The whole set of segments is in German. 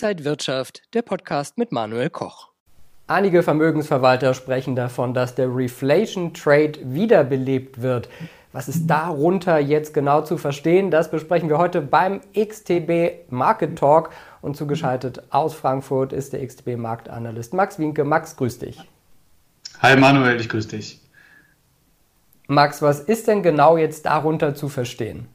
Inside Wirtschaft, der Podcast mit Manuel Koch. Einige Vermögensverwalter sprechen davon, dass der Reflation Trade wiederbelebt wird. Was ist darunter jetzt genau zu verstehen? Das besprechen wir heute beim XTB Market Talk. Und zugeschaltet aus Frankfurt ist der XTB Marktanalyst Max Wienke. Max, grüß dich. Hi Manuel, ich grüße dich. Max, was ist denn genau jetzt darunter zu verstehen?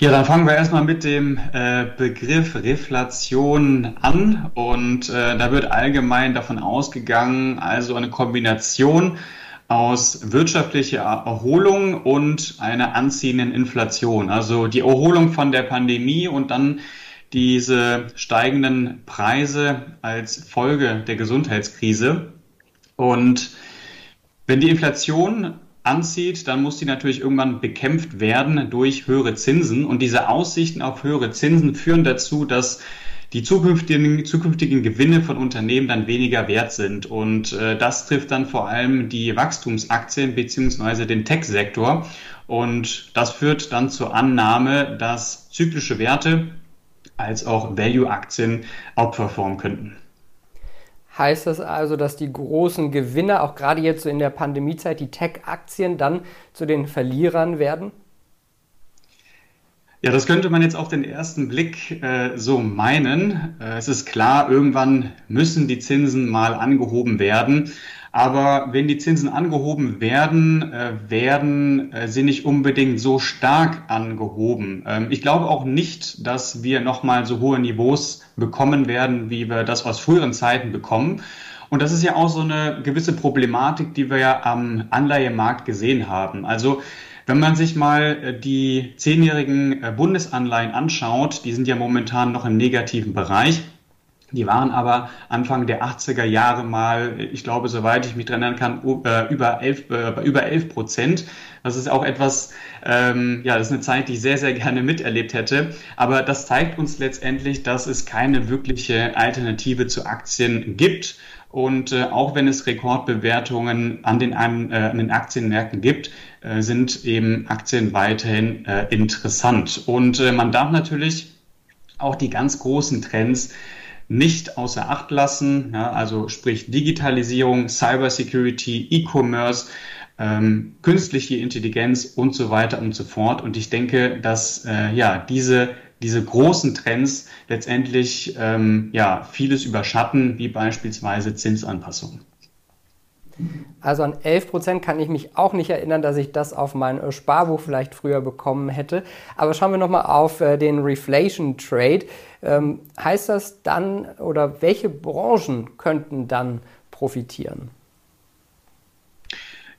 Ja, dann fangen wir erstmal mit dem äh, Begriff Reflation an und äh, da wird allgemein davon ausgegangen, also eine Kombination aus wirtschaftlicher Erholung und einer anziehenden Inflation. Also die Erholung von der Pandemie und dann diese steigenden Preise als Folge der Gesundheitskrise. Und wenn die Inflation anzieht, dann muss die natürlich irgendwann bekämpft werden durch höhere Zinsen. Und diese Aussichten auf höhere Zinsen führen dazu, dass die zukünftigen, zukünftigen Gewinne von Unternehmen dann weniger wert sind. Und äh, das trifft dann vor allem die Wachstumsaktien beziehungsweise den Tech-Sektor. Und das führt dann zur Annahme, dass zyklische Werte als auch Value-Aktien outperformen könnten. Heißt das also, dass die großen Gewinner, auch gerade jetzt so in der Pandemiezeit, die Tech-Aktien dann zu den Verlierern werden? Ja, das könnte man jetzt auf den ersten Blick äh, so meinen. Äh, es ist klar, irgendwann müssen die Zinsen mal angehoben werden. Aber wenn die Zinsen angehoben werden, äh, werden äh, sie nicht unbedingt so stark angehoben. Ähm, ich glaube auch nicht, dass wir nochmal so hohe Niveaus bekommen werden, wie wir das aus früheren Zeiten bekommen. Und das ist ja auch so eine gewisse Problematik, die wir ja am Anleihemarkt gesehen haben. Also wenn man sich mal äh, die zehnjährigen Bundesanleihen anschaut, die sind ja momentan noch im negativen Bereich. Die waren aber Anfang der 80er Jahre mal, ich glaube, soweit ich mich dran erinnern kann, äh, über 11, äh, über 11 Prozent. Das ist auch etwas, ähm, ja, das ist eine Zeit, die ich sehr, sehr gerne miterlebt hätte. Aber das zeigt uns letztendlich, dass es keine wirkliche Alternative zu Aktien gibt. Und äh, auch wenn es Rekordbewertungen an den, an, äh, an den Aktienmärkten gibt, äh, sind eben Aktien weiterhin äh, interessant. Und man darf natürlich auch die ganz großen Trends nicht außer Acht lassen. Ja, also sprich Digitalisierung, Cybersecurity, E-Commerce, ähm, künstliche Intelligenz und so weiter und so fort. Und ich denke, dass äh, ja diese diese großen Trends letztendlich ähm, ja vieles überschatten, wie beispielsweise Zinsanpassungen. Also an 11 Prozent kann ich mich auch nicht erinnern, dass ich das auf mein äh, Sparbuch vielleicht früher bekommen hätte. Aber schauen wir nochmal auf äh, den Reflation Trade. Ähm, heißt das dann oder welche Branchen könnten dann profitieren?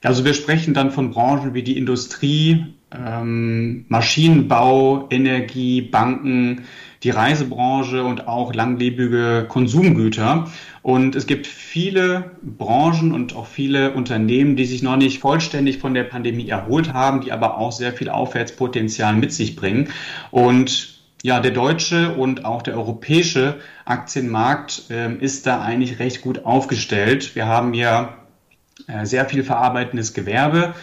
Also wir sprechen dann von Branchen wie die Industrie, ähm, Maschinenbau, Energie, Banken, die Reisebranche und auch langlebige Konsumgüter. Und es gibt viele Branchen und auch viele Unternehmen, die sich noch nicht vollständig von der Pandemie erholt haben, die aber auch sehr viel Aufwärtspotenzial mit sich bringen. Und ja, der deutsche und auch der europäische Aktienmarkt äh, ist da eigentlich recht gut aufgestellt. Wir haben ja sehr viel verarbeitendes Gewerbe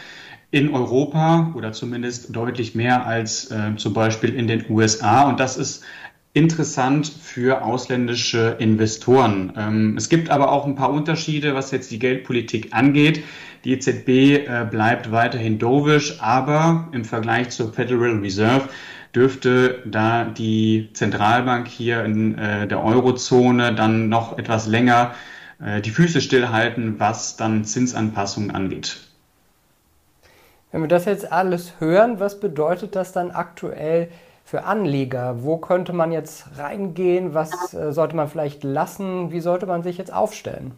in Europa oder zumindest deutlich mehr als äh, zum Beispiel in den USA. Und das ist interessant für ausländische Investoren. Ähm, es gibt aber auch ein paar Unterschiede, was jetzt die Geldpolitik angeht. Die EZB äh, bleibt weiterhin dovish, aber im Vergleich zur Federal Reserve dürfte da die Zentralbank hier in äh, der Eurozone dann noch etwas länger äh, die Füße stillhalten, was dann Zinsanpassungen angeht. Wenn wir das jetzt alles hören, was bedeutet das dann aktuell für Anleger? Wo könnte man jetzt reingehen? Was äh, sollte man vielleicht lassen? Wie sollte man sich jetzt aufstellen?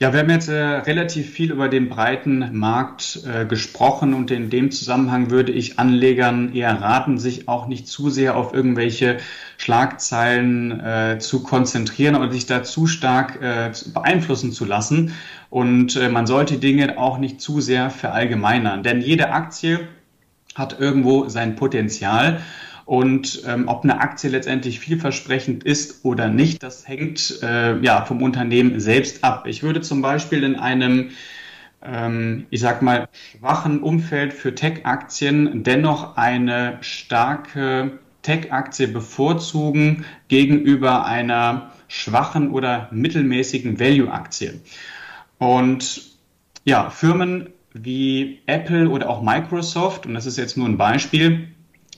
Ja, wir haben jetzt äh, relativ viel über den breiten Markt äh, gesprochen und in dem Zusammenhang würde ich Anlegern eher raten, sich auch nicht zu sehr auf irgendwelche Schlagzeilen äh, zu konzentrieren oder sich da zu stark äh, beeinflussen zu lassen. Und äh, man sollte Dinge auch nicht zu sehr verallgemeinern, denn jede Aktie hat irgendwo sein Potenzial. Und ähm, ob eine Aktie letztendlich vielversprechend ist oder nicht, das hängt äh, ja vom Unternehmen selbst ab. Ich würde zum Beispiel in einem ähm, ich sag mal, schwachen Umfeld für Tech-Aktien dennoch eine starke Tech-Aktie bevorzugen gegenüber einer schwachen oder mittelmäßigen Value-Aktie. Und ja, Firmen wie Apple oder auch Microsoft, und das ist jetzt nur ein Beispiel,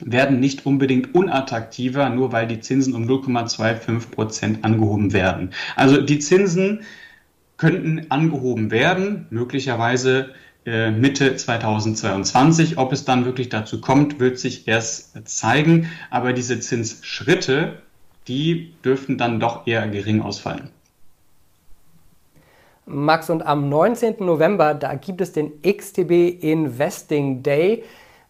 werden nicht unbedingt unattraktiver, nur weil die Zinsen um 0,25 Prozent angehoben werden. Also die Zinsen könnten angehoben werden, möglicherweise äh, Mitte 2022. Ob es dann wirklich dazu kommt, wird sich erst zeigen. Aber diese Zinsschritte, die dürften dann doch eher gering ausfallen. Max, und am 19. November, da gibt es den XTB Investing Day.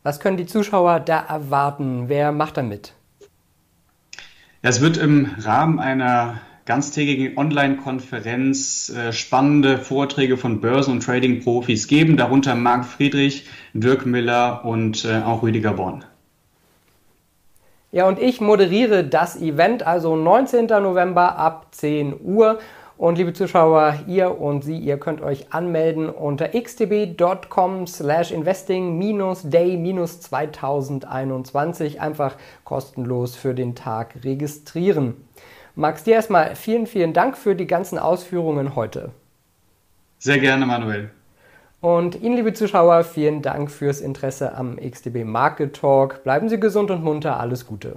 Was können die Zuschauer da erwarten? Wer macht da mit? Es wird im Rahmen einer ganztägigen Online-Konferenz äh, spannende Vorträge von Börsen- und Trading-Profis geben, darunter Marc Friedrich, Dirk Miller und äh, auch Rüdiger Born. Ja, und ich moderiere das Event, also 19. November ab 10 Uhr. Und liebe Zuschauer, ihr und Sie, ihr könnt euch anmelden unter xtb.com slash investing-day-2021. Einfach kostenlos für den Tag registrieren. Max, dir erstmal vielen, vielen Dank für die ganzen Ausführungen heute. Sehr gerne, Manuel. Und Ihnen, liebe Zuschauer, vielen Dank fürs Interesse am XTB Market Talk. Bleiben Sie gesund und munter. Alles Gute.